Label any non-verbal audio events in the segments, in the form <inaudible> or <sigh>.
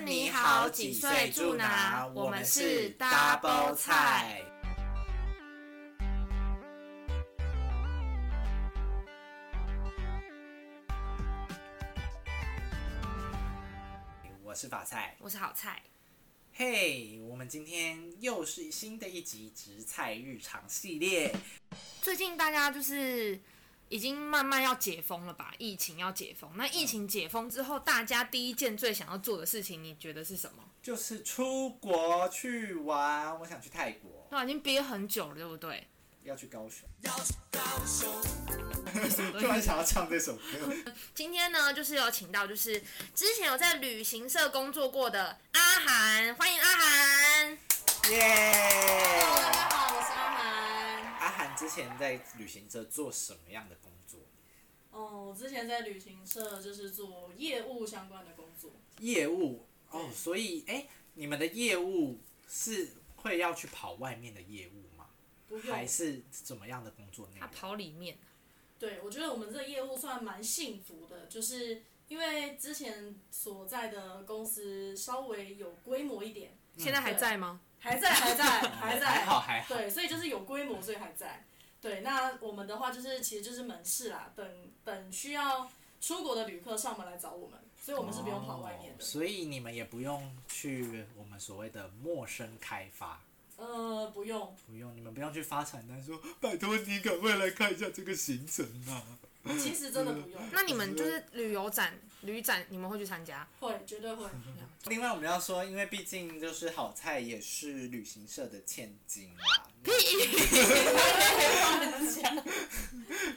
安你好，几岁住哪？我们是 Double 菜。我是法菜，我是好菜。嘿，hey, 我们今天又是新的一集植菜日常系列。最近大家就是。已经慢慢要解封了吧？疫情要解封，那疫情解封之后，大家第一件最想要做的事情，你觉得是什么？就是出国去玩。我想去泰国。那已经憋很久了，对不对？要去高雄。要去高雄。<laughs> 突然想要唱这首歌。<laughs> 今天呢，就是有请到，就是之前有在旅行社工作过的阿涵，欢迎阿涵。耶 Yeah！大家好，涵之前在旅行社做什么样的工作？哦，我之前在旅行社就是做业务相关的工作。业务哦，所以哎，你们的业务是会要去跑外面的业务吗？还是怎么样的工作内容？他跑里面。对，我觉得我们这个业务算蛮幸福的，就是因为之前所在的公司稍微有规模一点。现在还在吗？还在，还在，还在，还好，还好。对，所以就是有规模，所以还在。对，那我们的话就是，其实就是门市啦，等等需要出国的旅客上门来找我们，所以我们是不用跑外面的。哦，所以你们也不用去我们所谓的陌生开发。呃，不用。不用，你们不用去发传单说，拜托你赶快来看一下这个行程啊。其实真的不用。<laughs> 那你们就是旅游展、旅展，你们会去参加？会，绝对会。<laughs> 另外，我们要说，因为毕竟就是好菜也是旅行社的千金啦。<laughs> 屁！<laughs>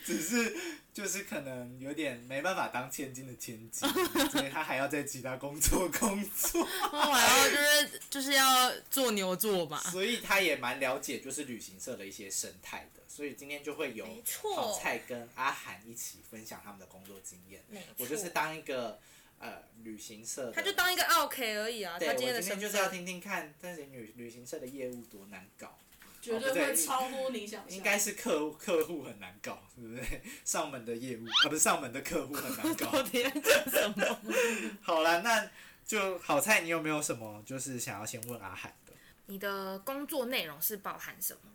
只是就是可能有点没办法当千金的千金，所以他还要在其他工作工作。然后就是就是要做牛做马。所以他也蛮了解就是旅行社的一些生态的。所以今天就会有好菜跟阿涵一起分享他们的工作经验。我就是当一个呃旅行社，他就当一个 OK 而已啊。对，他今天我今天就是要听听看，但是旅旅行社的业务多难搞。绝对会超乎你想象。应该是客户客户很难搞，对不对？上门的业务 <laughs> 啊，不是上门的客户很难搞。<laughs> 什么？<laughs> 好了，那就好菜，你有没有什么就是想要先问阿海的？你的工作内容是包含什么？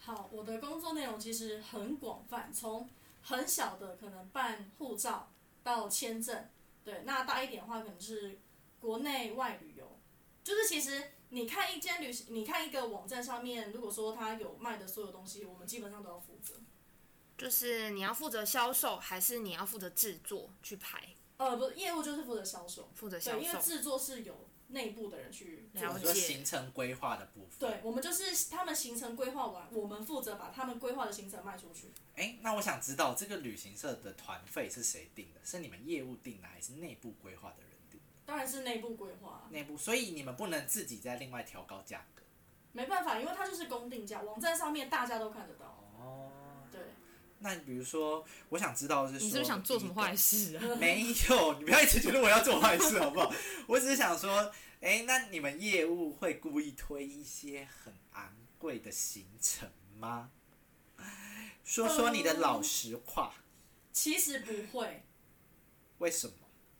好，我的工作内容其实很广泛，从很小的可能办护照到签证，对，那大一点的话可能是国内外旅游，就是其实你看一间旅行，你看一个网站上面，如果说它有卖的所有东西，我们基本上都要负责。就是你要负责销售，还是你要负责制作去排？呃，不，业务就是负责销售，负责销售，对，因为制作是有。内部的人去了解说行程规划的部分。对，我们就是他们行程规划完，我们负责把他们规划的行程卖出去。哎，那我想知道这个旅行社的团费是谁定的？是你们业务定的，还是内部规划的人定的？当然是内部规划。内部，所以你们不能自己再另外调高价格。没办法，因为它就是公定价，网站上面大家都看得到。那比如说，我想知道是说，你是不是想做什么坏事啊？<laughs> 没有，你不要一直觉得我要做坏事，好不好？我只是想说。哎，那你们业务会故意推一些很昂贵的行程吗？说说你的老实话。嗯，其实不会。为什么？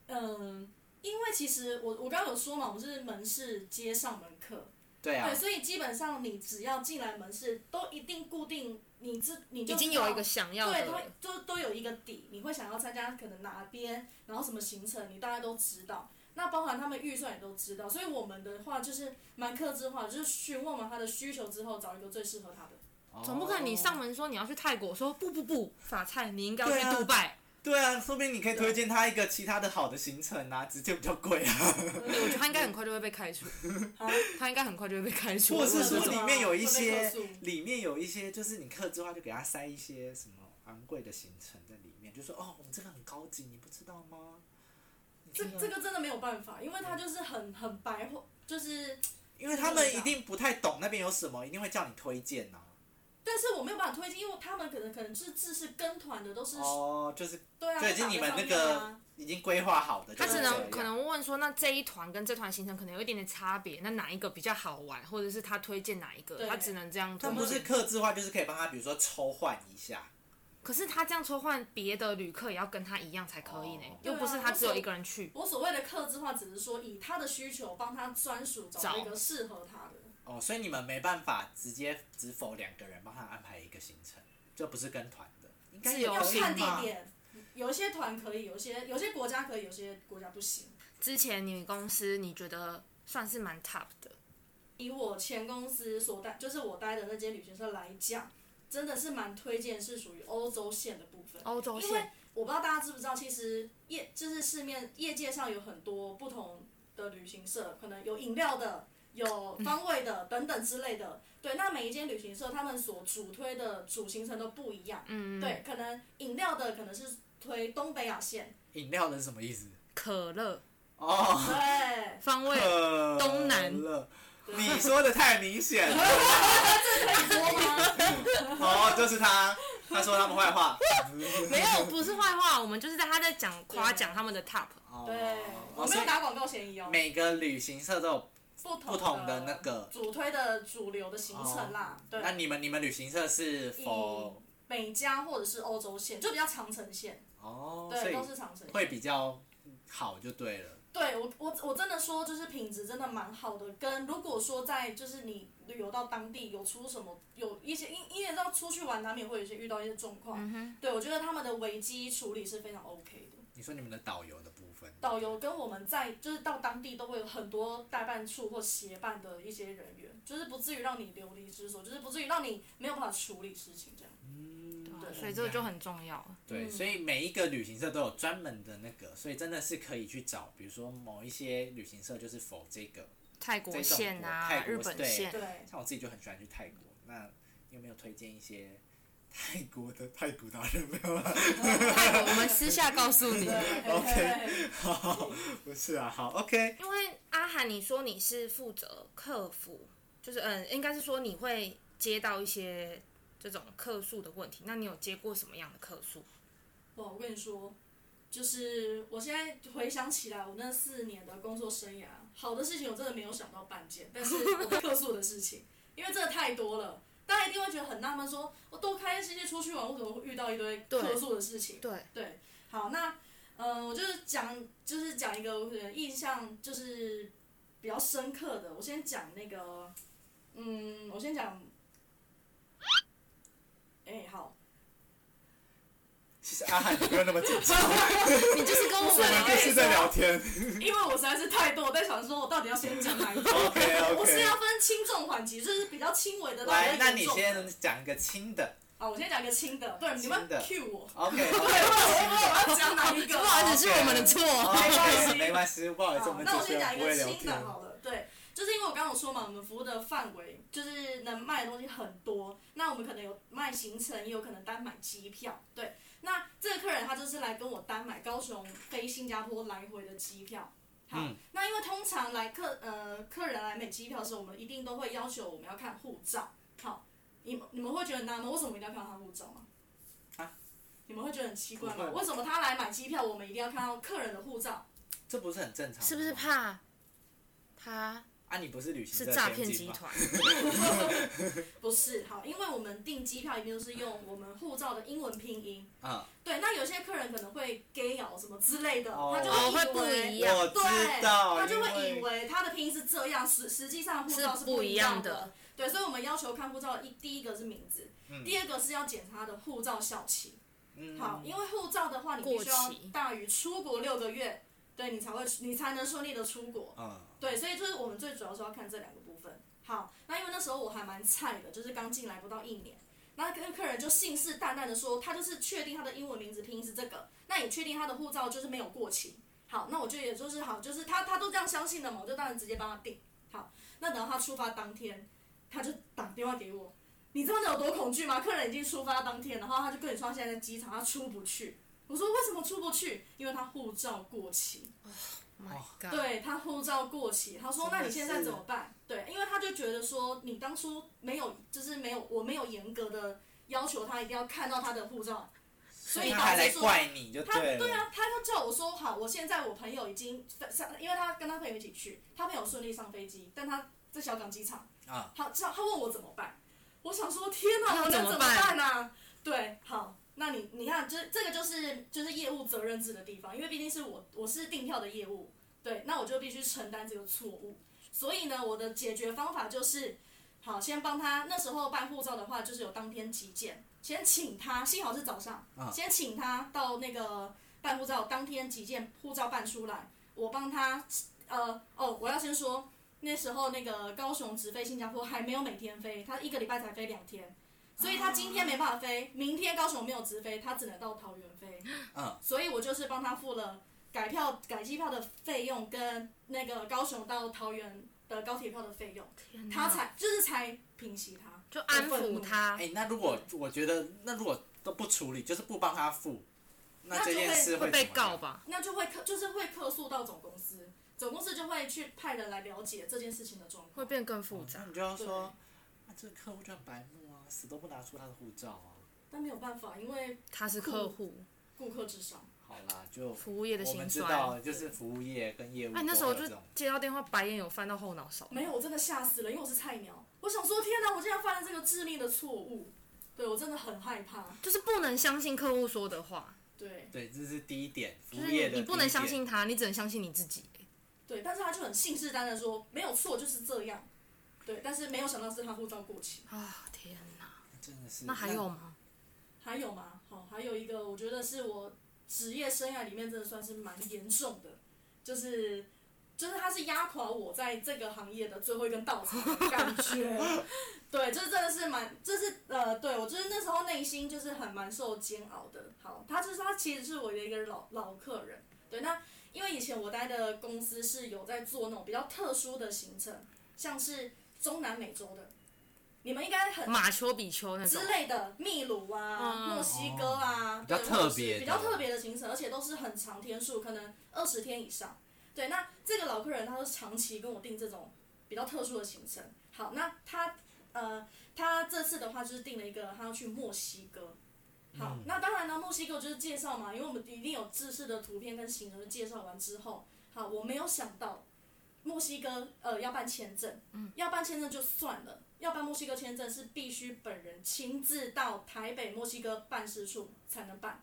嗯，因为其实我我刚刚有说嘛，我是门市接上门客。对啊。对，所以基本上你只要进来门市，都一定固定你这你就已经有一个想要的。对，都都都有一个底，你会想要参加可能哪边，然后什么行程，你大概都知道。那包含他们预算也都知道，所以我们的话就是蛮克制化，就是询问完他的需求之后，找一个最适合他的。哦、总不可能你上门说你要去泰国，说不不不，法菜你应该要去杜拜。对啊，说不定你可以推荐他一个其他的好的行程啊，直接比较贵啊。对，我觉得他应该很快就会被开除。<laughs> 他应该很快就会被开除。或是说里面有一些，里面有一些就是你克制化就给他塞一些什么昂贵的行程在里面，就说哦，我们这个很高级，你不知道吗？这这个真的没有办法，因为他就是很很白话，就是因为他们一定不太懂那边有什么，一定会叫你推荐呐、啊。但是我没有办法推荐，因为他们可能可能是只是跟团的，都是哦，就是对啊，就已经你们那个已经规划好的。他只能可能问说，那这一团跟这团行程可能有一点点差别，那哪一个比较好玩，或者是他推荐哪一个，他只能这样。他不是克制化，就是可以帮他，比如说抽换一下。可是他这样抽换别的旅客也要跟他一样才可以呢，哦又不是他只有一个人去。我所谓的客制化，只是说以他的需求帮他专属找一个适合他的。哦，所以你们没办法直接只否两个人帮他安排一个行程，就不是跟团的，应该要看地吗？点，有一些团可以，有些有些国家可以，有些国家不行。之前你公司你觉得算是蛮 top 的？以我前公司所待，就是我待的那间旅行社来讲，真的是蛮推荐，是属于欧洲线的部分。欧洲线。因为我不知道大家知不知道，其实业就是市面业界上有很多不同的旅行社，可能有饮料的。有方位的等等之类的，对，那每一间旅行社他们所主推的主行程都不一样，嗯，对，可能饮料的可能是推东北亚线，饮料的是什么意思？可乐，哦，对，方位东南，你说的太明显了，这可以说吗？哦，就是他，他说他们坏话，<laughs> 没有，不是坏话，我们就是在他在讲夸奖他们的 top，对，我没有打广告嫌疑哦，每个旅行社都有。不同，不同的那个主推的主流的行程啦，哦、对。那你们你们旅行社是否美加或者是欧洲线，就比较长城线。哦，对，都是长城线。会比较好就对了。对我我我真的说，就是品质真的蛮好的。跟如果说在就是你旅游到当地有出什么有一些因因为要出去玩，难免会有一些遇到一些状况。嗯、哼对，我觉得他们的危机处理是非常 OK 的。你说你们的导游的。导游跟我们在就是到当地都会有很多代办处或协办的一些人员，就是不至于让你流离失所，就是不至于让你没有办法处理事情这样。嗯，对，所以这个就很重要。对，所以每一个旅行社都有专门的那个，所以真的是可以去找，比如说某一些旅行社就是否这个泰国线啊，泰国日本线。对，像我自己就很喜欢去泰国，那有没有推荐一些？泰国的泰国达人没有了。<laughs> 泰国，我们私下告诉你。OK，好，不是啊，好，OK。因为阿涵，你说你是负责客服，就是嗯，应该是说你会接到一些这种客诉的问题。那你有接过什么样的客诉？哇，我跟你说，就是我现在回想起来，我那四年的工作生涯，好的事情我真的没有想到半件，但是我客诉的事情，因为真的太多了。大家一定会觉得很纳闷，说我都开心心出去玩，我怎么会遇到一堆客诉的事情？对对，好，那嗯、呃，我就是讲，就是讲一个我印象就是比较深刻的。我先讲那个，嗯，我先讲，哎、欸，好。其实阿汉，你不用那么紧张，<laughs> 你就是跟我们两个是在聊天。因为我实在是太多，我在想说，我到底要先讲哪一个？OK OK。我是要分轻重缓急，就是比较轻微的。来，那你先讲一个轻的。啊，我先讲一个轻的，对，你们 cue 我。OK。<laughs> 对，我我要讲哪一个？不好意思，是我们的错。没关系，<laughs> 没关系，不好意思，我们那我先讲一个轻的，好了，对。就是因为我刚刚有说嘛，我们服务的范围就是能卖的东西很多，那我们可能有卖行程，也有可能单买机票，对。那这个客人他就是来跟我单买高雄飞新加坡来回的机票，好，嗯、那因为通常来客呃客人来买机票的时候，我们一定都会要求我们要看护照，好，你你们会觉得难吗？为什么一定要看他护照吗？啊？你们会觉得很奇怪吗？为什么他来买机票，我们一定要看到客人的护照？这不是很正常？是不是怕他？啊，你不是旅行是诈骗集团？<laughs> 不是，好，因为我们订机票一定都是用我们护照的英文拼音。啊。对，那有些客人可能会 gay 咬什么之类的，哦、他就会以为，会不一样对，他就会以为他的拼音是这样，实实际上护照是不一样的。样的对，所以我们要求看护照一第一个是名字，嗯、第二个是要检查他的护照效期。嗯、好，因为护照的话，你必须要大于出国六个月，对你才会你才能顺利的出国。嗯对，所以就是我们最主要是要看这两个部分。好，那因为那时候我还蛮菜的，就是刚进来不到一年，那跟客人就信誓旦旦的说，他就是确定他的英文名字拼音是这个，那也确定他的护照就是没有过期。好，那我就也就是好，就是他他都这样相信的嘛，我就当然直接帮他订。好，那等到他出发当天，他就打电话给我，你知道那有多恐惧吗？客人已经出发当天，然后他就跟你说他现在在机场，他出不去。我说为什么出不去？因为他护照过期。Oh、对他护照过期，他说：“那你现在怎么办？”对，因为他就觉得说你当初没有，就是没有，我没有严格的要求他一定要看到他的护照，所以导致说他对啊，他就叫我说好，我现在我朋友已经上，因为他跟他朋友一起去，他朋友顺利上飞机，但他在小港机场啊，好，这样他问我怎么办，我想说天哪，我能怎么办呢？对，好，那你你看，这这个就是就是业务责任制的地方，因为毕竟是我我是订票的业务，对，那我就必须承担这个错误。所以呢，我的解决方法就是，好，先帮他那时候办护照的话，就是有当天急件，先请他，幸好是早上，先请他到那个办护照当天急件，护照办出来，我帮他，呃，哦，我要先说，那时候那个高雄直飞新加坡还没有每天飞，他一个礼拜才飞两天。所以他今天没办法飞，明天高雄没有直飞，他只能到桃园飞。嗯。所以我就是帮他付了改票、改机票的费用，跟那个高雄到桃园的高铁票的费用，他才就是才平息他，就安抚他。哎、欸，那如果我觉得，那如果都不处理，就是不帮他付，那这件事会，会被告吧？那就会客，就是会客诉到总公司，总公司就会去派人来了解这件事情的状况，会变更复杂。哦、你就要说，啊这个客户就很白目。死都不拿出他的护照啊！但没有办法，因为他是客户，顾客至上。好啦，就服务业的心酸。我们知道，就是服务业跟业务。哎，那时候就接到电话，白眼有翻到后脑勺。没有，我真的吓死了，因为我是菜鸟。我想说，天哪，我竟然犯了这个致命的错误。对，我真的很害怕。就是不能相信客户说的话。对。对，这是第一点。就是你，你不能相信他，你只能相信你自己。对，但是他就很信誓旦旦说没有错，就是这样。对，但是没有想到是他护照过期。啊天！真的是，那还有吗？还有吗？好，还有一个，我觉得是我职业生涯里面真的算是蛮严重的，就是，就是他是压垮我在这个行业的最后一根稻草的感觉。<laughs> 对，就是真的是蛮，就是呃，对我就是那时候内心就是很蛮受煎熬的。好，他就是他其实是我的一个老老客人。对，那因为以前我待的公司是有在做那种比较特殊的行程，像是中南美洲的。你们应该很马丘比丘那种之类的，秘鲁啊、嗯、墨西哥啊，哦、比较特别、比较特别的行程，而且都是很长天数，可能二十天以上。对，那这个老客人他是长期跟我订这种比较特殊的行程。好，那他呃，他这次的话就是订了一个，他要去墨西哥。好，嗯、那当然呢，墨西哥就是介绍嘛，因为我们一定有制式的图片跟行程介绍完之后，好，我没有想到墨西哥呃要办签证，嗯、要办签证就算了。要办墨西哥签证是必须本人亲自到台北墨西哥办事处才能办。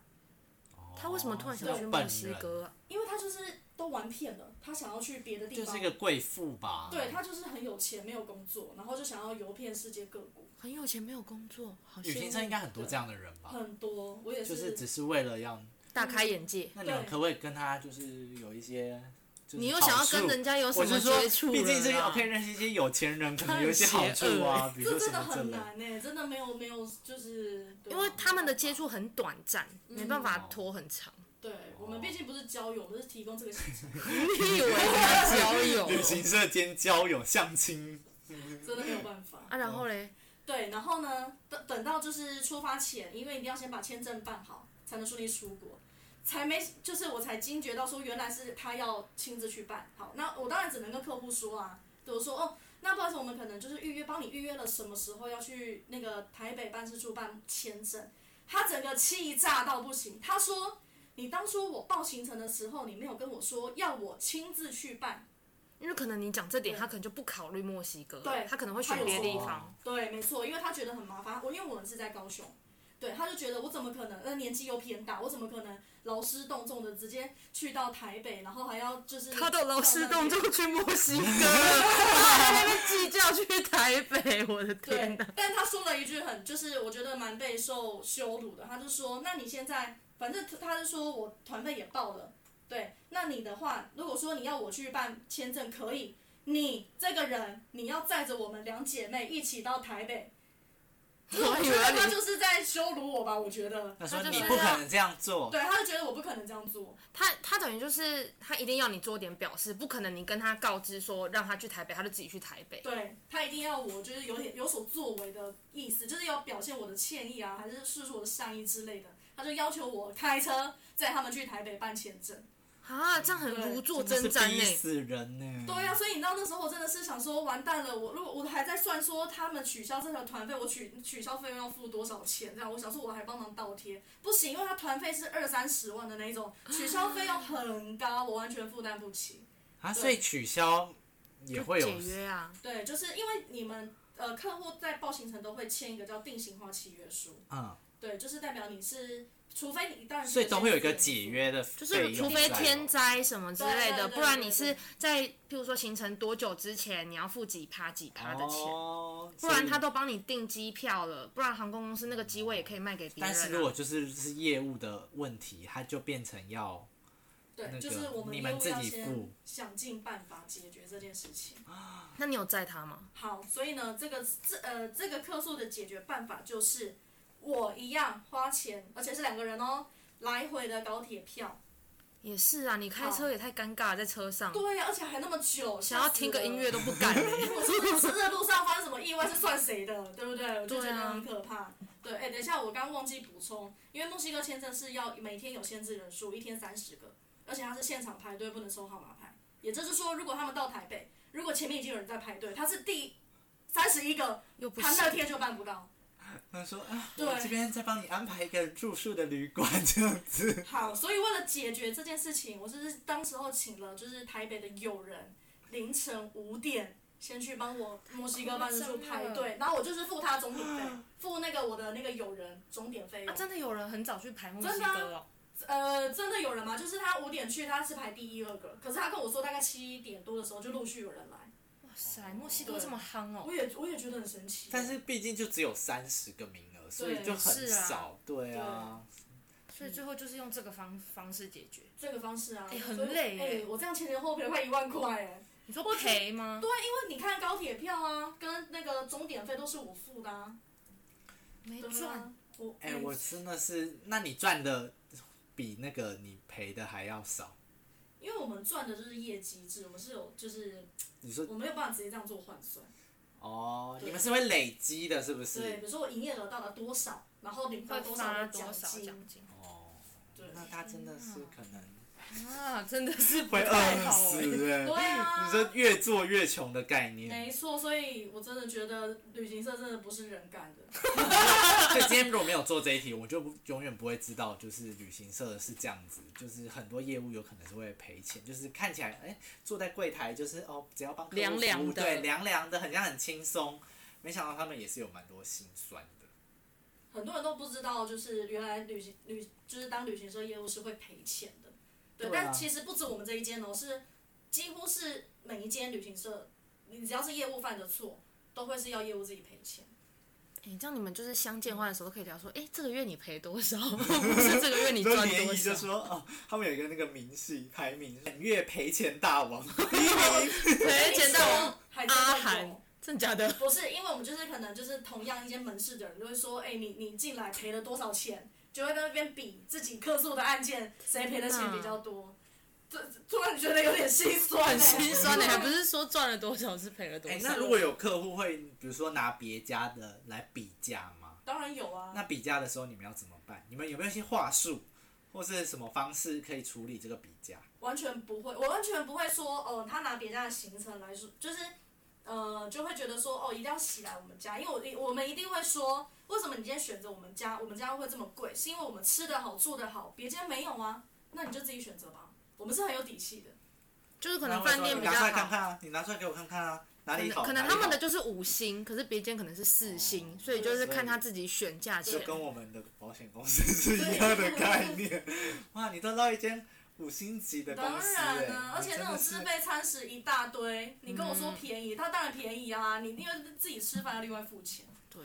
他为什么突然想去墨西哥啊？因为他就是都玩遍了，他想要去别的地方。就是一个贵妇吧。对，他就是很有钱，没有工作，然后就想要游遍世界各国。很有钱没有工作，好旅行社应该很多这样的人吧？很多，我也是。就是只是为了要大开眼界。那你们可不可以跟他就是有一些？你又想要跟人家有什么接触？毕竟是以认识一些有钱人，可能有一些好处啊。比如说这真的很难呢，真的没有没有，就是因为他们的接触很短暂，没办法拖很长。对，我们毕竟不是交友，我们是提供这个行程。<laughs> 你以为是交友？<laughs> 旅行社兼交友相亲，真的没有办法。啊，然后嘞？对，然后呢？等等到就是出发前，因为一定要先把签证办好，才能顺利出国。才没，就是我才惊觉到说，原来是他要亲自去办。好，那我当然只能跟客户说啊，对我说哦，那不好意思，我们可能就是预约，帮你预约了什么时候要去那个台北办事处办签证。他整个气炸到不行，他说，你当初我报行程的时候，你没有跟我说要我亲自去办，因为可能你讲这点，他可能就不考虑墨西哥，对，他可能会选别的地方。对，没错，因为他觉得很麻烦。我因为我们是在高雄。对，他就觉得我怎么可能？那年纪又偏大，我怎么可能劳师动众的直接去到台北，然后还要就是他都劳师动众去墨西哥，在那边计较去台北，我的 <laughs> 天哪！但他说了一句很，就是我觉得蛮备受羞辱的，他就说：“那你现在，反正他就说我团费也报了，对，那你的话，如果说你要我去办签证，可以，你这个人你要载着我们两姐妹一起到台北。”我觉得他就是在羞辱我吧，我觉得。他说你不可能这样做。对，他就觉得我不可能这样做。他他等于就是他一定要你做点表示，不可能你跟他告知说让他去台北，他就自己去台北。对，他一定要我就是有点有所作为的意思，就是要表现我的歉意啊，还是释出我的善意之类的。他就要求我开车载他们去台北办签证。啊，这样很如坐针毡呢。死人呢。对呀、啊，所以你知道那时候我真的是想说，完蛋了，我如果我还在算说他们取消这条团费，我取取消费用要付多少钱？这样，我想说我还帮忙倒贴，不行，因为他团费是二三十万的那种，取消费用很高，我完全负担不起。啊，所以取消也会有解约啊？对，就是因为你们呃客户在报行程都会签一个叫定型化契约书。嗯。对，就是代表你是，除非你当然，所以总会有一个解约的，就是除非天灾什么之类的，不然你是在譬如说行程多久之前你要付几趴几趴的钱，哦、不然他都帮你订机票了，不然航空公司那个机位也可以卖给别人、啊。但是如果就是是业务的问题，它就变成要。对，就是我们业务要先想尽办法解决这件事情。那你有载他吗？好，所以呢，这个这呃这个客诉的解决办法就是，我一样花钱，而且是两个人哦，来回的高铁票。也是啊，你开车也太尴尬了，在车上。对呀、啊，而且还那么久，想要听个音乐都不敢。我 <laughs> 是在路上发生什么意外是算谁的，对不对？我就觉得很可怕。对，哎、欸，等一下，我刚忘记补充，因为墨西哥签证是要每天有限制人数，一天三十个。而且它是现场排队，不能收号码牌。也就是说，如果他们到台北，如果前面已经有人在排队，他是第三十一个，他那天就办不到。他说啊，对，我这边再帮你安排一个住宿的旅馆 <laughs> 这样子。好，所以为了解决这件事情，我是当时候请了就是台北的友人，凌晨五点先去帮我墨西哥办事处排队，然后我就是付他总点费，付那个我的那个友人总点费。啊，真的有人很早去排墨西哥哦。呃，真的有人吗？就是他五点去，他是排第一二个，可是他跟我说大概七点多的时候就陆续有人来。哇塞，墨西哥这么夯哦！我也我也觉得很神奇。但是毕竟就只有三十个名额，所以就很少。对啊。所以最后就是用这个方方式解决。这个方式啊。哎，很累哎！我这样前前后后赔了快一万块哎。你说赔吗？对，因为你看高铁票啊，跟那个终点费都是我付的啊。没赚。我哎，我真的是，那你赚的？比那个你赔的还要少，因为我们赚的就是业绩制，我们是有就是，你说我没有办法直接这样做换算。哦，你们是会累积的，是不是？对，比如说我营业额到了多少，然后领到多少的奖金。哦，对，那他真的是可能。啊，真的是会饿死哎！对啊，你说越做越穷的概念。没错，所以我真的觉得旅行社真的不是人干的。<laughs> 所以今天如果没有做这一题，我就永远不会知道，就是旅行社是这样子，就是很多业务有可能是会赔钱，就是看起来哎、欸、坐在柜台就是哦，只要帮客户服务，凉凉的对，凉凉的，很像很轻松，没想到他们也是有蛮多心酸的。很多人都不知道，就是原来旅行旅就是当旅行社业务是会赔钱的。对，但其实不止我们这一间哦，是几乎是每一间旅行社，你只要是业务犯的错，都会是要业务自己赔钱。哎，这样你们就是相见欢的时候都可以聊说，哎，这个月你赔多少？<laughs> 不是这个月你赚多 <laughs> 少？就说哦，他们有一个那个明细排名，本月赔钱大王，第一名赔钱大王阿涵，真的假的？不是，因为我们就是可能就是同样一间门市的人，就会说，哎，你你进来赔了多少钱？就会在那边比自己客诉的案件谁赔的钱比较多，这突然觉得有点心酸，很心酸的，还不是说赚了多少，是赔了多少。那如果有客户会，比如说拿别家的来比价吗？当然有啊。那比价的时候你们要怎么办？你们有没有一些话术，或是什么方式可以处理这个比价？完全不会，我完全不会说，哦、呃，他拿别家的行程来说，就是，呃，就会觉得说，哦，一定要洗来我们家，因为我我们一定会说。为什么你今天选择我们家？我们家会这么贵，是因为我们吃得好、住得好，别间没有啊？那你就自己选择吧。我们是很有底气的，就是可能饭店比较好。你拿出来看看啊！你拿出来给我看看啊！哪里好？可能他们的就是五星，可是别间可能是四星，哦，所以就是看他自己选价钱。就跟我们的保险公司是一样的概念。哇，你都到一间五星级的公司，当然呢，而且那种自备餐食一大堆，你跟我说便宜，嗯，它当然便宜啊！你因为自己吃饭要另外付钱。对。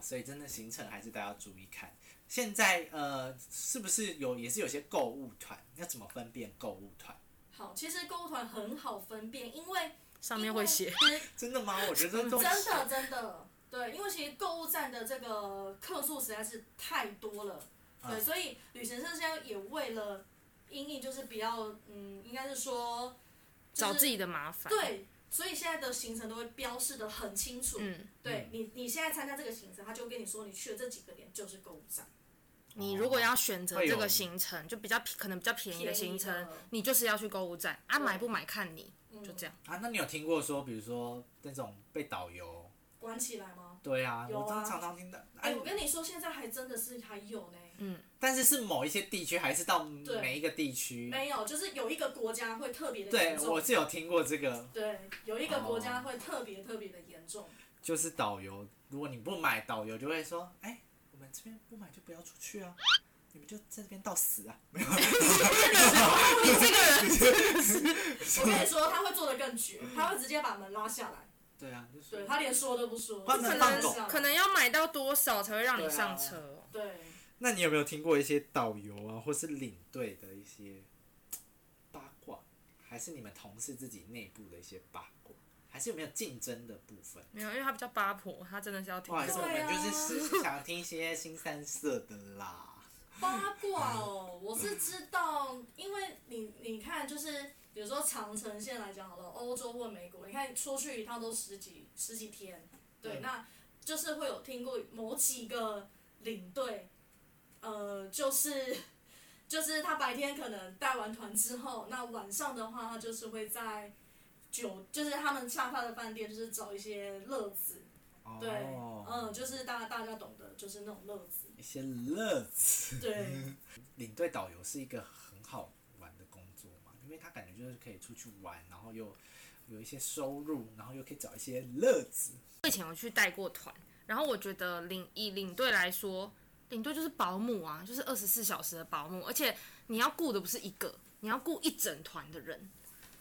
所以真的行程还是大家要注意看。现在呃，是不是有也是有些购物团？要怎么分辨购物团？好，其实购物团很好分辨，因为上面会写。<laughs> 真的吗？我觉得真的真的对，因为其实购物站的这个客数实在是太多了。对，嗯、所以旅行社现在也为了因应，就是比较嗯，应该是说、就是、找自己的麻烦。对。所以现在的行程都会标示的很清楚，嗯、对你，你现在参加这个行程，他就跟你说，你去了这几个点就是购物站。你如果要选择这个行程，就比较可能比较便宜的行程，你就是要去购物站啊，买不买看你，就这样。啊，那你有听过说，比如说那种被导游关起来吗？对啊，我常常听到。哎、欸，我跟你说，现在还真的是还有呢。嗯，但是是某一些地区，还是到每一个地区？没有，就是有一个国家会特别的严重。对，我是有听过这个。对，有一个国家会特别特别的严重。就是导游，如果你不买，导游就会说：“哎、我，们这边不买就不要出去啊，你们就在这边到死啊！没有，你这个人，<laughs> 我跟你说，他会做的更绝，他会直接把门拉下来。对啊，就是对他连说都不说，不能可放狗能可能要买到多少才会让你上车哦？对。那你有没有听过一些导游啊，或是领队的一些八卦？还是你们同事自己内部的一些八卦？还是有没有竞争的部分？没有，因为他比较八婆，他真的是要听。不好意思，我们就是是想听一些新三色的啦。八卦哦，我是知道，因为你你看，就是比如说长城线来讲好了，欧洲或美国，你看出去一趟都十几十几天，对，嗯那就是会有听过某几个领队，呃，就是 <laughs> 就是他白天可能带完团之后，那晚上的话，他就是会在酒，就是他们下饭的饭店，就是找一些乐子，对，哦、嗯，就是大大家懂得，就是那种乐子，一些乐子。对。<laughs> 领队导游是一个很好玩的工作嘛，因为他感觉就是可以出去玩，然后又有一些收入，然后又可以找一些乐子。我以前有去带过团，然后我觉得领以领队来说，领队就是保姆啊，就是二十四小时的保姆，而且你要顾的不是一个，你要顾一整团的人，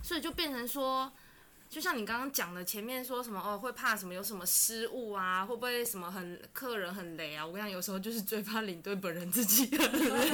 所以就变成说。就像你刚刚讲的，前面说什么哦，会怕什么有什么失误啊，会不会什么很客人很雷啊？我跟你讲，有时候就是最怕领队本人自己很 <laughs> 雷，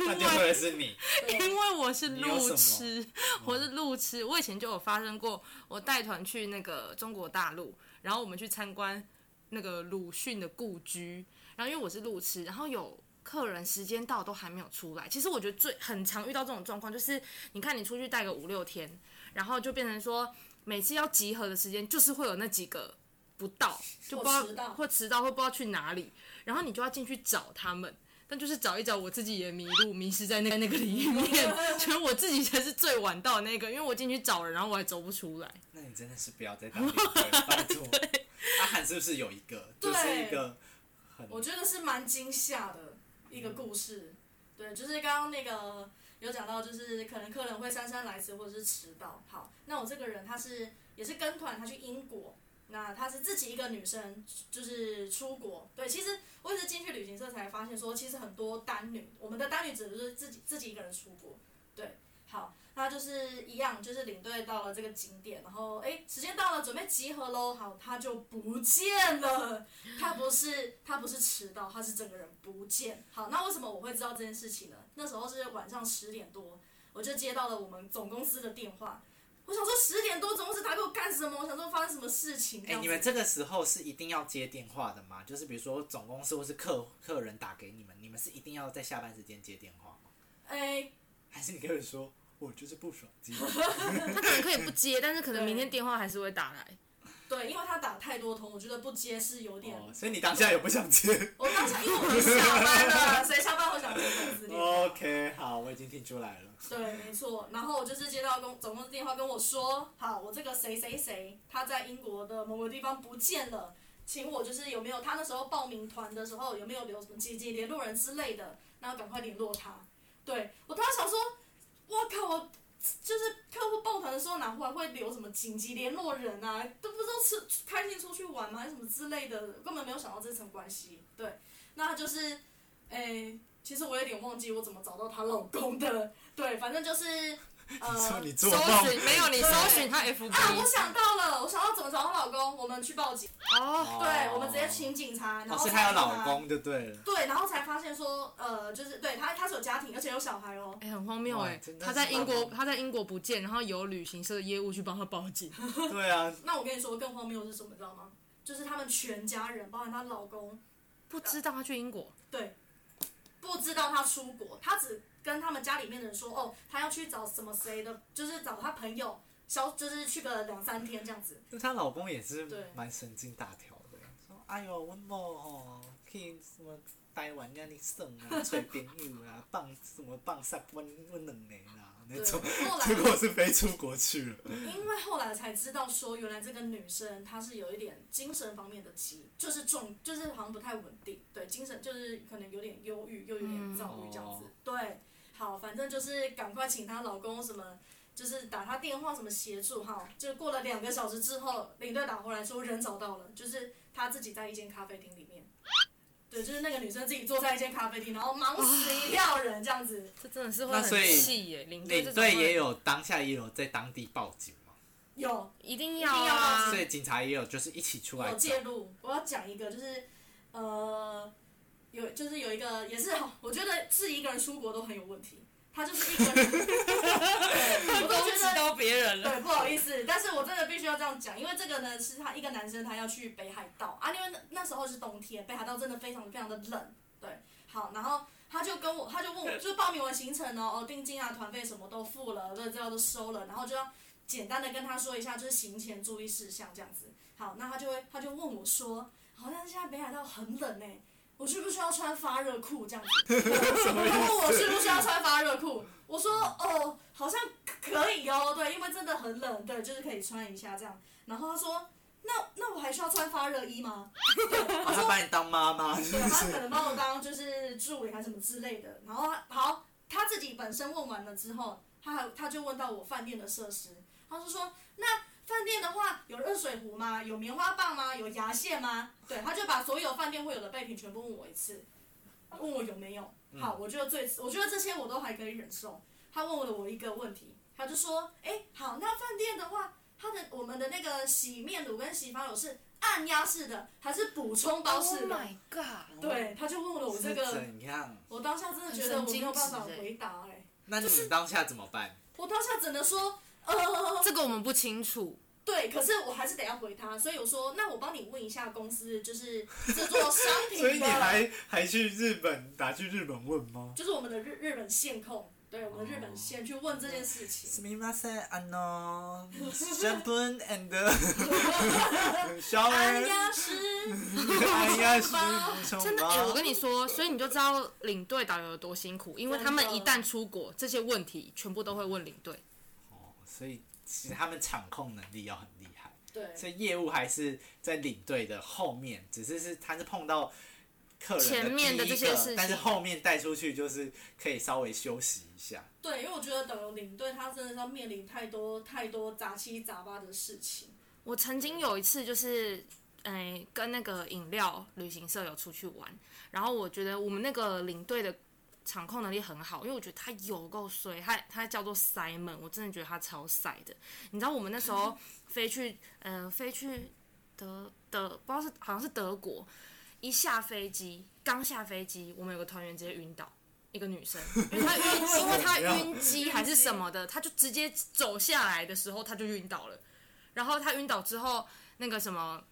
那就会是你，因为我是路痴，我是路痴。我以前就有发生过，我带团去那个中国大陆，然后我们去参观那个鲁迅的故居，然后因为我是路痴，然后有客人时间到都还没有出来。其实我觉得最很常遇到这种状况，就是你看你出去带个五六天。然后就变成说，每次要集合的时间，就是会有那几个不到，就不知道迟到或迟到，会不知道去哪里，然后你就要进去找他们，但就是找一找，我自己也迷路，迷失在那那个里面，<laughs> 觉得我自己才是最晚到的那个，因为我进去找人，然后我还走不出来。那你真的是不要再当领队了，拜托。<laughs> 阿涵是不是有一个，就是一个很，我觉得是蛮惊吓的一个故事，对，就是刚刚那个。有讲到，就是可能客人会姗姗来迟或者是迟到。好，那我这个人他是也是跟团，他去英国，那他是自己一个女生，就是出国。对，其实我也是进去旅行社才发现说，其实很多单女，我们的单女指的就是自己自己一个人出国。对，好，那就是一样，就是领队到了这个景点，然后哎，时间到了，准备集合喽。好，他就不见了，他不是他不是迟到，他是整个人不见。好，那为什么我会知道这件事情呢？那时候是晚上十点多，我就接到了我们总公司的电话。我想说十点多总公司打给我干什么？我想说发生什么事情？哎、欸，你们这个时候是一定要接电话的吗？就是比如说总公司或是客客人打给你们，你们是一定要在下班时间接电话吗？哎、欸，还是你可以说我就是不爽接。<laughs> 他可能可以不接，但是可能明天电话还是会打来。对，因为他打太多通，我觉得不接是有点。哦，所以你当下也不想接。<laughs> 我当下因为我 <laughs> 下班了，谁下班会想接公司电话？OK，好，我已经听出来了。对，没错。然后我就是接到公总公司电话跟我说，好，我这个谁谁谁他在英国的某个地方不见了，请我就是有没有他那时候报名团的时候有没有留什么姐姐联络人之类的，那要赶快联络他。对，我当时想说，我靠。我就是客户抱团的时候，哪会会留什么紧急联络人啊？都不知道是开心出去玩吗，还是什么之类的，根本没有想到这层关系。对，那就是，诶、其实我有点忘记我怎么找到她老公的。对，反正就是。<laughs> 呃，你搜寻没有你搜寻他 FB 啊，我想到了，我想到怎么找她老公，我们去报警。哦，对，我们直接请警察，然后、哦、是她有老公就对了。对，然后才发现说，呃，就是对他他是有家庭，而且有小孩哦。哎、欸，很荒谬哎，他在英国他在英国不见，然后有旅行社的业务去帮他报警。<laughs> 对啊。那我跟你说更荒谬的是什么，你知道吗？就是他们全家人，包含她老公，不知道他去英国。对，不知道他出国，他只。跟他们家里面的人说，哦，他要去找什么谁的，就是找他朋友，消，就是去个两三天这样子。就她老公也是蛮神经大条的，说，哎呦，温某哦，可以什么台湾让你省啊，吹朋友啊，<laughs> 棒什么放三温温冷年啊。对，后来结果是飞出国去了。因为后来才知道说，原来这个女生她是有一点精神方面的疾，就是重，就是好像不太稳定，对，精神就是可能有点忧郁，又有点躁郁这样子，嗯、对。好，反正就是赶快请她老公什么，就是打她电话什么协助哈。就过了两个小时之后，领队打回来说人找到了，就是她自己在一间咖啡厅里面。对，就是那个女生自己坐在一间咖啡厅，然后忙死一票人这样子。这真的是会很气耶！领队领队也有当下也有在当地报警嘛？有，一定要啊！所以警察也有就是一起出来有介入。我要讲一个，就是呃，有就是有一个也是，我觉得自己一个人出国都很有问题。他就是一个人，<laughs> 我都觉得都别人了。对，不好意思，但是我真的必须要这样讲，因为这个呢是他一个男生，他要去北海道啊，因为那那时候是冬天，北海道真的非常非常的冷。对，好，然后他就跟我，他就问我，就报名完行程哦，哦，定金啊，团费什么都付了，这这都收了，然后就要简单的跟他说一下，就是行前注意事项这样子。好，那他就会，他就问我说，好像现在北海道很冷呢。我需不需要穿发热裤这样子？<laughs> 他问我需不需要穿发热裤，我说哦，好像可以哦，对，因为真的很冷，对，就是可以穿一下这样。然后他说，那那我还需要穿发热衣吗？<laughs> 他说把你当妈妈，对，他可能把我当就是助理还是什么之类的。然后好，他自己本身问完了之后，他还他就问到我饭店的设施，他就说那。饭店的话有热水壶吗？有棉花棒吗？有牙线吗？对，他就把所有饭店会有的备品全部问我一次，问我有没有。好，我觉得最，我觉得这些我都还可以忍受。他问了我一个问题，他就说：“哎、欸，好，那饭店的话，他的我们的那个洗面乳跟洗发乳是按压式的还是补充包式的？” Oh my god！对，他就问了我这个，怎样？我当下真的觉得我没有办法回答、欸。哎，那你当下怎么办？我当下只能说。呃，这个我们不清楚。对，可是我还是得要回他，所以我说，那我帮你问一下公司，就是<laughs> 制作商品的。所以你还还去日本打去日本问吗？就是我们的日日本线控，对，我们的日本线去问这件事情。すみ<laughs> ません、あの、シャンプー and <laughs> shower。按压式。按压式补充包。真的，哎，我跟你说，所以你就知道领队导游有多辛苦，因为他们一旦出国，这些问题全部都会问领队。 所以其实他们场控能力要很厉害，对，所以业务还是在领队的后面，只是是他是碰到客人前面的这些事情，但是后面带出去就是可以稍微休息一下。对，因为我觉得导游领队他真的要面临太多太多杂七杂八的事情。我曾经有一次就是，哎，跟那个饮料旅行社有出去玩，然后我觉得我们那个领队的。场控能力很好，因为我觉得他有够衰，他他叫做 Simon，我真的觉得他超塞的。你知道我们那时候飞去，嗯、呃，飞去德德，不知道是好像是德国，一下飞机，刚下飞机，我们有个团员直接晕倒，一个女生，因为她晕，因为她晕机还是什么的，她就直接走下来的时候，她就晕倒了。然后她晕倒之后，那个什么。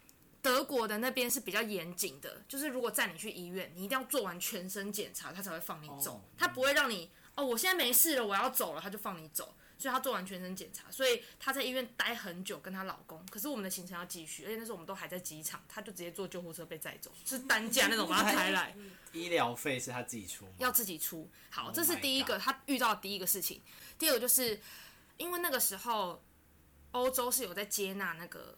德国的那边是比较严谨的，就是如果载你去医院，你一定要做完全身检查，他才会放你走。Oh, 他不会让你哦，我现在没事了，我要走了，他就放你走。所以他做完全身检查，所以他在医院待很久，跟她老公。可是我们的行程要继续，而且那时候我们都还在机场，他就直接坐救护车被载走，是担架那种把他抬来。医疗费是他自己出吗？要自己出。好，这是第一个他遇到的第一个事情。第二个就是因为那个时候欧洲是有在接纳那个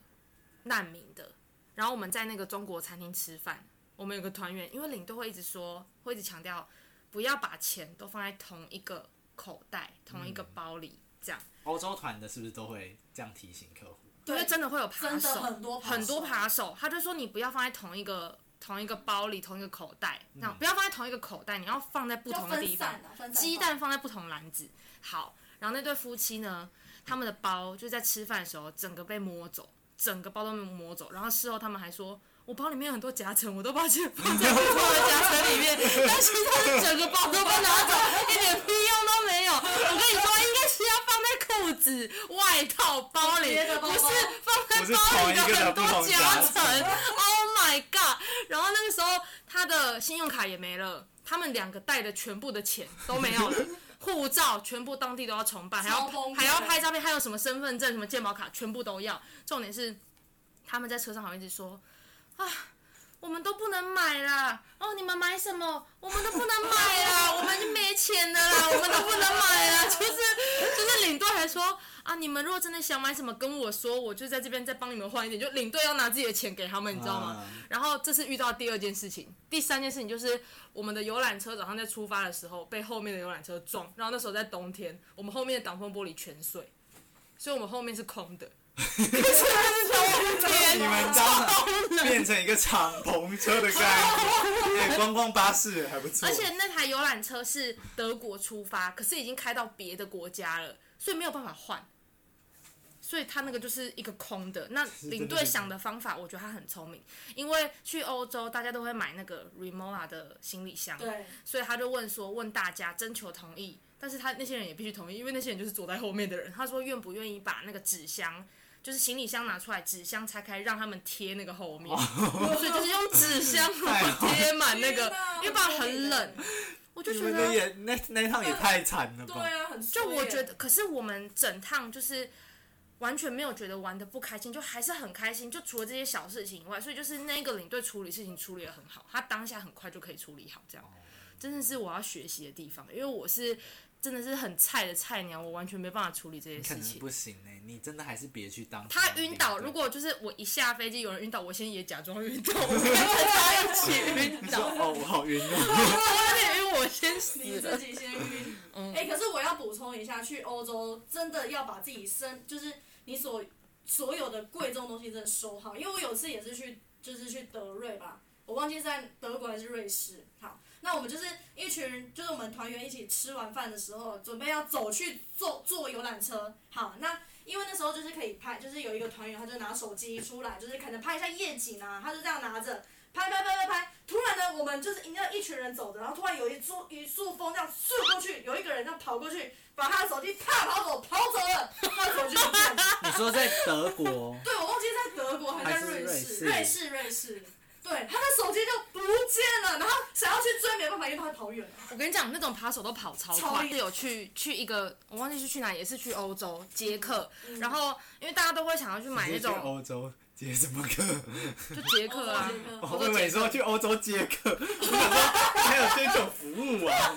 难民的。然后我们在那个中国餐厅吃饭，我们有个团员，因为领队会一直说，会一直强调，不要把钱都放在同一个口袋、同一个包里，这样。欧洲团的是不是都会这样提醒客户？因为真的会有扒手，很多很多扒手，他就说你不要放在同一个同一个包里、同一个口袋，那不要放在同一个口袋，你要放在不同的地方，鸡蛋放在不同篮子。好，然后那对夫妻呢，他们的包就在吃饭的时候整个被摸走。整个包都没有摸走，然后事后他们还说，我包里面有很多夹层，我都把钱 <laughs> 放在不同的夹层里面，<laughs> 但是他的整个包都被拿走，一点屁用都没有。我跟你说，应该是要放在裤子、外套、包里，不是放在包里的很多夹层。<laughs> Oh my god！然后那个时候他的信用卡也没了，他们两个带的全部的钱都没有了。护照全部当地都要重办，还要还要拍照片，还有什么身份证、什么健保卡，全部都要。重点是他们在车上好像一直说啊，我们都不能买啦，哦，你们买什么？我们都不能买啦，我们就没钱了啦，我们都不能买啦。就是就是领队还说。啊！你们如果真的想买什么，跟我说，我就在这边再帮你们换一点。就领队要拿自己的钱给他们，你知道吗？啊、然后这是遇到第二件事情，第三件事情就是我们的游览车早上在出发的时候被后面的游览车撞，然后那时候在冬天，我们后面的挡风玻璃全碎，所以我们后面是空的。<laughs> 可是冬天超冷，变成一个敞篷车的概念，对 <laughs> 观光巴士还不错。而且那台游览车是德国出发，可是已经开到别的国家了，所以没有办法换。所以他那个就是一个空的。那领队想的方法，我觉得他很聪明，因为去欧洲大家都会买那个 <laughs> Rimowa 的行李箱，对，所以他就问说，问大家征求同意，但是他那些人也必须同意，因为那些人就是坐在后面的人。他说愿不愿意把那个纸箱。就是行李箱拿出来，纸箱拆开，让他们贴那个后面，<laughs> 所以就是用纸箱 <laughs> 贴满那个，因为不然很冷。我就觉得也那那趟也太惨了吧？对啊，很就我觉得，可是我们整趟就是完全没有觉得玩的不开心，就还是很开心。就除了这些小事情以外，所以就是那个领队处理事情处理的很好，他当下很快就可以处理好，这样真的是我要学习的地方，因为我是。真的是很菜的菜鸟，我完全没办法处理这些事情。不行呢、欸，你真的还是别去当。他晕倒，如果就是我一下飞机有人晕倒，我先也假装晕倒，<laughs> 我跟他一起晕倒。哦，我好晕哦。<laughs> 我也晕，我先死。你自己先晕。嗯。哎、欸，可是我要补充一下，去欧洲真的要把自己身，就是你所所有的贵重东西真的收好，因为我有次也是去，就是去德瑞吧，我忘记是在德国还是瑞士。好。那我们就是一群，就是我们团员一起吃完饭的时候，准备要走去坐坐游览车。好，那因为那时候就是可以拍，就是有一个团员他就拿手机出来，就是可能拍一下夜景啊，他就这样拿着拍拍拍拍拍。突然呢，我们就是应该一群人走着，然后突然有一束一束风这样顺过去，有一个人这样跑过去，把他的手机啪跑走跑走了，他的手机不见了。<laughs> 你说在德国？对，我忘记在德国还是在瑞士？瑞士，瑞士。对，他的手机就不见了，然后想要去追，没办法，因为他跑远了。我跟你讲，那种扒手都跑超快。是有去去一个，我忘记是去哪，也是去欧洲捷克。嗯、然后因为大家都会想要去买那种。欧洲捷什么克？就捷克啊！<laughs> 我以为说去欧洲捷克，<laughs> 还有这种服务啊？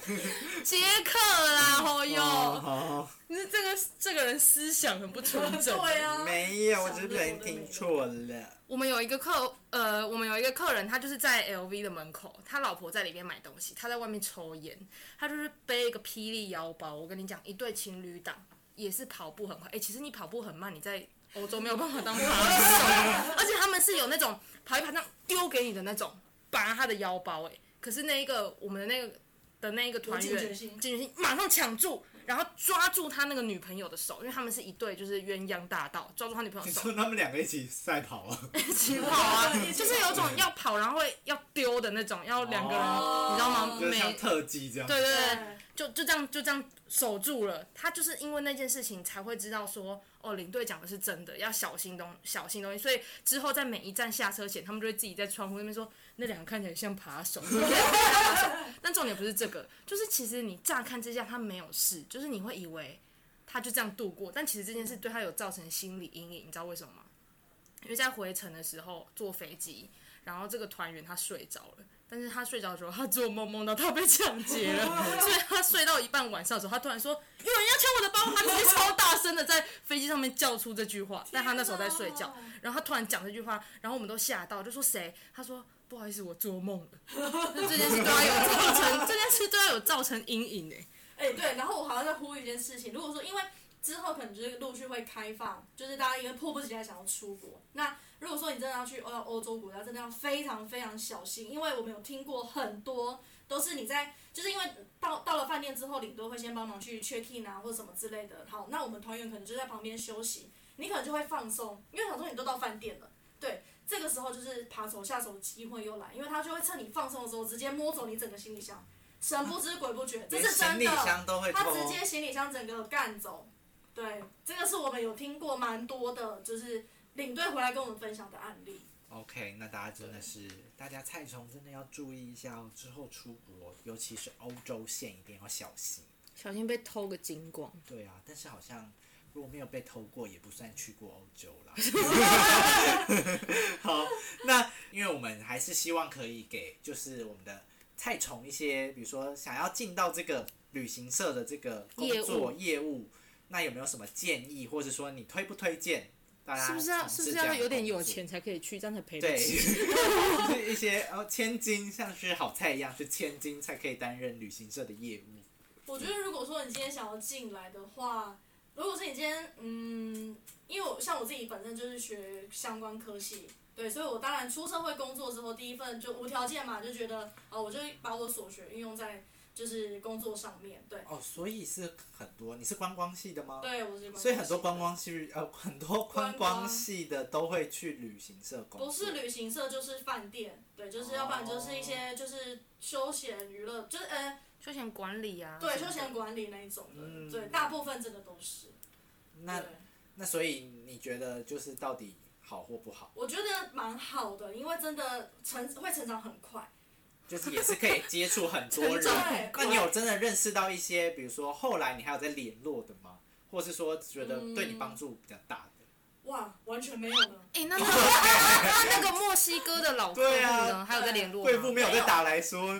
<laughs> 捷克啦，哦哟。好。那这个这个人思想很不纯正。对啊。没有，我只是不小心听错了。我们有一个客，呃，我们有一个客人，他就是在 LV 的门口，他老婆在里面买东西，他在外面抽烟，他就是背一个霹雳腰包。我跟你讲，一对情侣档也是跑步很快。哎，其实你跑步很慢，你在欧洲没有办法当扒手，<laughs> 而且他们是有那种跑一跑那丢给你的那种拔他的腰包。哎，可是那一个我们的那个的那一个团员，警觉性马上抢住。然后抓住他那个女朋友的手，因为他们是一对，就是鸳鸯大盗，抓住他女朋友的手。你说他们两个一起赛跑啊？一起跑啊！<laughs> 就是有种要跑，然后会要丢的那种，要两个人，哦、你知道吗？就像特技这样。对对对，就就这样就这样守住了。他就是因为那件事情才会知道说，哦，领队讲的是真的，要小心东小心东西。所以之后在每一站下车前，他们就会自己在窗户那边说。那两个看起来像扒手，但重点不是这个，就是其实你乍看之下他没有事，就是你会以为他就这样度过，但其实这件事对他有造成心理阴影，你知道为什么吗？因为在回程的时候坐飞机，然后这个团员他睡着了，但是他睡着的时候他做梦梦到他被抢劫了，<laughs> 所以他睡到一半晚上的时候，他突然说有人要抢我的包，他直接超大声的在飞机上面叫出这句话，但他那时候在睡觉，然后他突然讲这句话，然后我们都吓到，就说谁？他说。不好意思，我做梦了。那这件事对他有造成，这件事对他有造成阴影 <laughs> 哎。哎、欸，对，然后我好像在呼吁一件事情，如果说因为之后可能就是陆续会开放，就是大家因为迫不及待想要出国，那如果说你真的要去欧欧洲国家，真的要非常非常小心，因为我们有听过很多都是你在，就是因为到到了饭店之后，领队会先帮忙去 check in 啊或者什么之类的。好，那我们团员可能就在旁边休息，你可能就会放松，因为想说你都到饭店了，对。这个时候就是扒手下手的机会又来，因为他就会趁你放松的时候，直接摸走你整个行李箱，神不知鬼不觉，这是真的。他直接行李箱整个干走，对，这个是我们有听过蛮多的，就是领队回来跟我们分享的案例。OK，那大家真的是，大家菜虫真的要注意一下哦，之后出国，尤其是欧洲线，一定要小心，小心被偷个精光。对啊，但是好像。如果没有被偷过，也不算去过欧洲啦。<laughs> 好，那因为我们还是希望可以给，就是我们的菜虫一些，比如说想要进到这个旅行社的这个工作业务，业务，那有没有什么建议，或者说你推不推荐大家？是不是要是不是要有点有钱才可以去，这样才赔得起？对，<laughs> 就是一些呃千金，像是好菜一样，是千金才可以担任旅行社的业务。我觉得如果说你今天想要进来的话。如果是你今天，嗯，因为我像我自己本身就是学相关科系，对，所以我当然出社会工作之后，第一份就无条件嘛，就觉得哦，我就把我所学运用在就是工作上面，对。哦，所以是很多，你是观光系的吗？对，我是观光系的。所以很多观光系呃，很多观光系的都会去旅行社工作。不是旅行社就是饭店，对，就是要不然就是一些就是休闲娱乐，就是呃休闲管理啊。对，休闲管理那一种的，嗯、对，大部分真的都是。那那所以你觉得就是到底？好或不好？我觉得蛮好的，因为真的成会成长很快，就是也是可以接触很多 <laughs> 人。那你有真的认识到一些，比如说后来你还有在联络的吗？或是说觉得对你帮助比较大的？嗯、哇，完全没有呢。哎、欸，那 <laughs> 那个那那个墨西哥的老客户呢？啊、还有在联络吗？贵妇没有在打来说，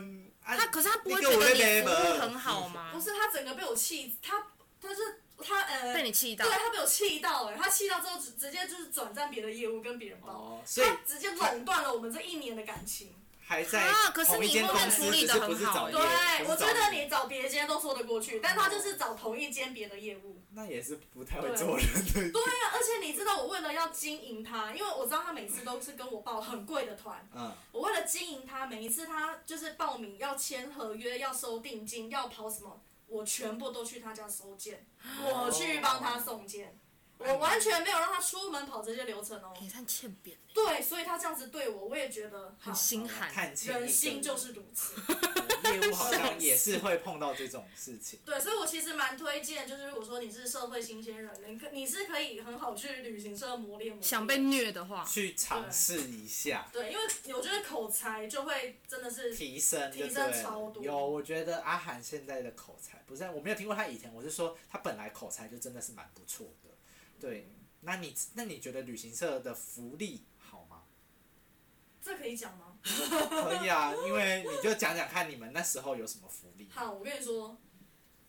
啊、他可是他不会觉得你服务很好吗？不是，他整个被我气，他他是。他呃，被你气到，对，他被我气到哎，他气到之后直直接就是转战别的业务跟别人报，哦、所以他直接垄断了我们这一年的感情。还在同一间公司，处理得很好。对，我觉得你找别间都说得过去，但他就是找同一间别的业务。那也是不太会做人的。对啊，而且你知道我为了要经营他，因为我知道他每次都是跟我报很贵的团。嗯。我为了经营他，每一次他就是报名要签合约，要收定金，要跑什么。我全部都去他家收件，我去帮他送件，我完全没有让他出门跑这些流程哦。你看欠扁。对，所以他这样子对我，我也觉得很心寒。人心就是如此。业务好像也是会碰到这种事情。<laughs> 对，所以我其实蛮推荐，就是如果说你是社会新鲜人，你可你是可以很好去旅行社磨练磨练。想被虐的话，去尝试一下。对，因为我觉得口才就会真的是提升，提升超多。有，我觉得阿涵现在的口才不是，我没有听过他以前，我是说他本来口才就真的是蛮不错的。对，那你那你觉得旅行社的福利好吗？这可以讲吗？<laughs> 可以啊，因为你就讲讲看你们那时候有什么福利。好，我跟你说，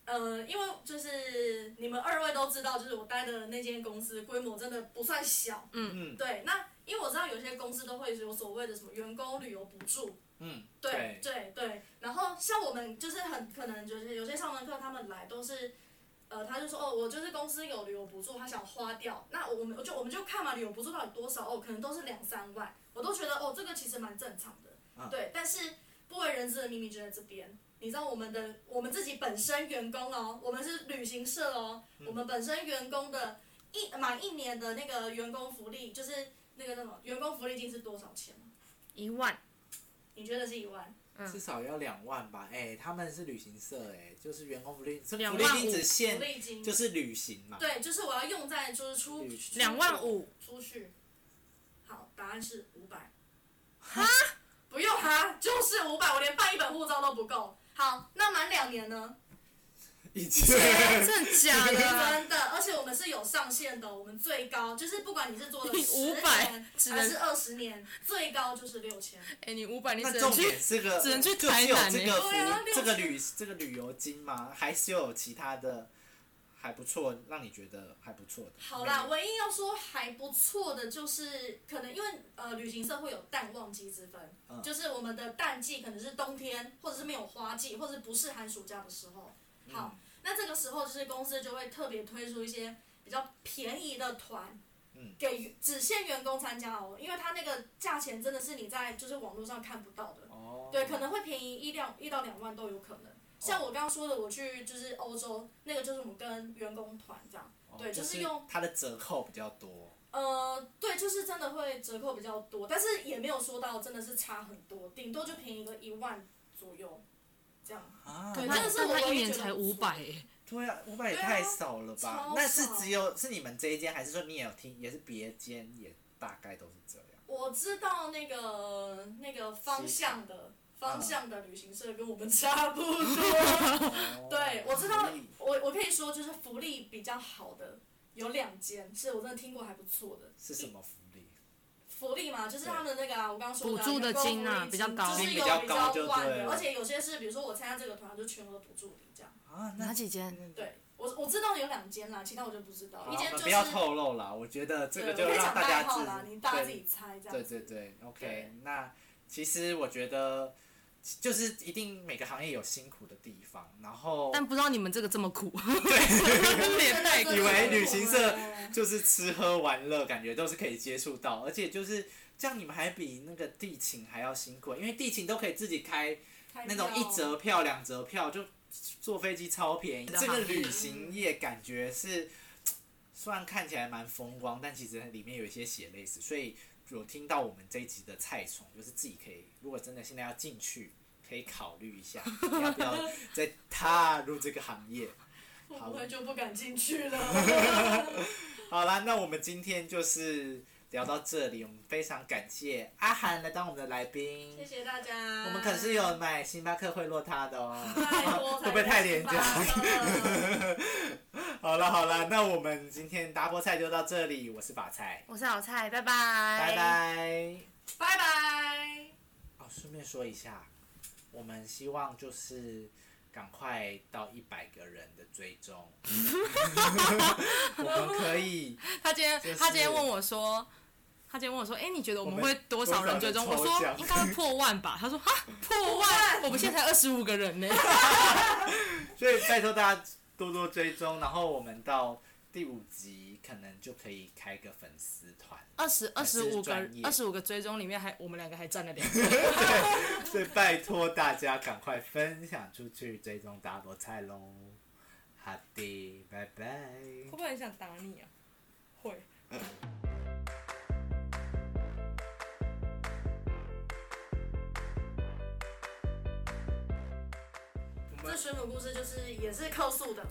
呃，因为就是你们二位都知道，就是我待的那间公司规模真的不算小。嗯嗯。对，那因为我知道有些公司都会有所谓的什么员工旅游补助。嗯。对对对，然后像我们就是很可能就是有些上完课他们来都是。呃，他就说哦，我就是公司有旅游补助，他想花掉，那我们我就我们就看嘛，旅游补助到底多少哦，可能都是两三万，我都觉得哦，这个其实蛮正常的，啊、对。但是不为人知的秘密就在这边，你知道我们的我们自己本身员工哦，我们是旅行社哦，嗯、我们本身员工的一满一年的那个员工福利，就是那个什么员工福利金是多少钱？一万。你觉得是一万？至少要两万吧，哎、欸，他们是旅行社，哎，就是员工福利，福利金只限，就是旅行嘛。对，就是我要用在就是出两万五出去。好，答案是五百。哈？不用哈，就是五百，我连办一本护照都不够。好，那满两年呢？一千，<laughs> 真的 <laughs> 假的？真的，而且我们是有上限的，我们最高就是不管你是做了五百还是二十年，最高就是六千。哎，你五百，你只能去这个，只能去台南这个这个旅这个旅游金吗？还是有其他的还不错，让你觉得还不错的？好啦，唯一要说还不错的就是可能因为呃旅行社会有淡旺季之分，就是我们的淡季可能是冬天，或者是没有花季，或者不是寒暑假的时候。好，那这个时候就是公司就会特别推出一些比较便宜的团，给只限员工参加哦，因为他那个价钱真的是你在就是网络上看不到的，哦对，可能会便宜一两一到两万都有可能。像我刚刚说的，我去就是欧洲，那个就是我们跟员工团这样，对，就是用它的折扣比较多。呃，对，就是真的会折扣比较多，但是也没有说到真的是差很多，顶多就便宜个一万左右。啊，对，但是他一年才五百哎。对啊，五百也太少了吧？那是只有是你们这一间，还是说你也有听，也是别间也大概都是这样？我知道那个那个方向的方向的旅行社跟我们差不多。<laughs> 对，我知道，我我可以说就是福利比较好的有两间，是我真的听过还不错的。是什么？福利嘛，就是他们那个啊，我刚刚说的补助的金啊，比较高，就是有比较万的，而且有些是，比如说我参加这个团，就全额补助你这样。啊，哪几间？对，我我知道有两间啦，其他我就不知道。一间就是不要透露啦，我觉得这个就让大家自你大家自己猜这样。对对对，OK。那其实我觉得就是一定每个行业有辛苦的地方，然后但不知道你们这个这么苦，对，<laughs> 也太以为旅行社就是吃喝玩乐，感觉都是可以接触到，而且就是这样，你们还比那个地勤还要辛苦，因为地勤都可以自己开那种一折票、两折票，就坐飞机超便宜。这个旅行业感觉是虽然看起来蛮风光，但其实里面有一些血泪史，所以。有听到我们这一集的菜虫，就是自己可以，如果真的现在要进去，可以考虑一下，你要不要 <laughs> 再踏入这个行业？好，我就不敢进去了。<laughs> 好啦，那我们今天就是聊到这里，我们非常感谢阿涵来当我们的来宾。谢谢大家。我们可是有买星巴克贿赂他的哦，<laughs> 会不会太廉价？好了好了，那我们今天大菠菜就到这里。我是法菜，我是老蔡，拜拜，拜拜，拜拜。哦，顺便说一下，我们希望就是赶快到一百个人的追踪，<laughs> 我们可以。他今天、就是、他今天问我说，他今天问我说，哎、欸，你觉得我们会多少人追踪？我说应该会破万吧。他说哈，破万？我们现在才二十五个人呢。<laughs> <laughs> 所以拜托大家。多多追踪，然后我们到第五集可能就可以开个粉丝团。二十二十五个二十五个追踪里面还我们两个还占了两个。对，<laughs> <laughs> 所以拜托大家赶快分享出去，追踪大菠菜喽。好的，拜拜。会不会很想打你啊？会。<laughs> 这水母故事就是也是客诉的，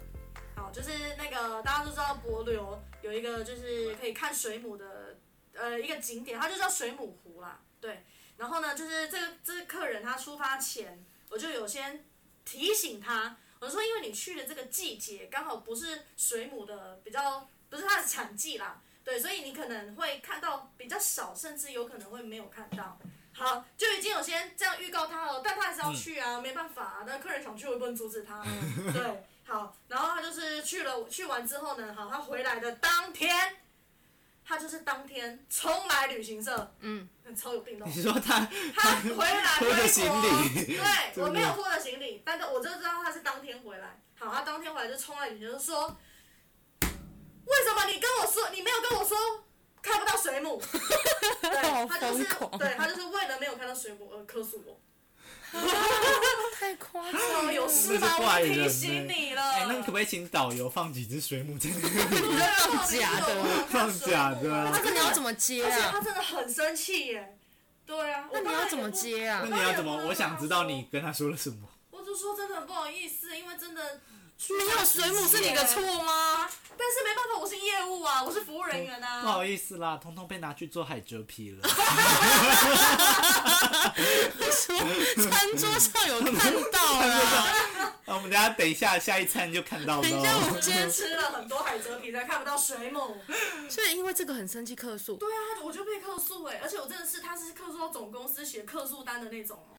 好，就是那个大家都知道帛琉有一个就是可以看水母的呃一个景点，它就叫水母湖啦，对。然后呢，就是这个这个客人他出发前，我就有先提醒他，我说因为你去的这个季节刚好不是水母的比较不是它的产季啦，对，所以你可能会看到比较少，甚至有可能会没有看到。好，就已经有先这样预告他了，但他还是要去啊，嗯、没办法、啊，那客人想去，我也不能阻止他。<laughs> 对，好，然后他就是去了，去完之后呢，好，他回来的当天，他就是当天冲来旅行社，嗯，超有病的。你说他他回来 <laughs> 拖着行李，对，我没有拖着行李，但是我就知道他是当天回来。好，他当天回来就冲来旅行社说，为什么你跟我说，你没有跟我说？看不到水母，<laughs> 对，他就是，对，他就是为了没有看到水母而克诉我。<laughs> 太夸张了，有事吗？我提醒你了。哎、欸，那你可不可以请导游放几只水母在那放假的，放假的。那个你要怎么接啊？而且他真的很生气耶。对啊。那你要怎么接啊？那你要怎么？我想知道你跟他说了什么。我就说真的很不好意思，因为真的。没有水母是你的错吗？但是没办法，我是业务啊，我是服务人员啊。不好意思啦，通通被拿去做海蜇皮了。<laughs> 说餐桌上有看到了。<laughs> 那我们等下等一下下一餐就看到了。等一下，我今天吃了很多海蜇皮，才看不到水母。所以因为这个很生气客诉。对啊，我就被客诉哎，而且我真的是他是客诉到总公司写客诉单的那种哦。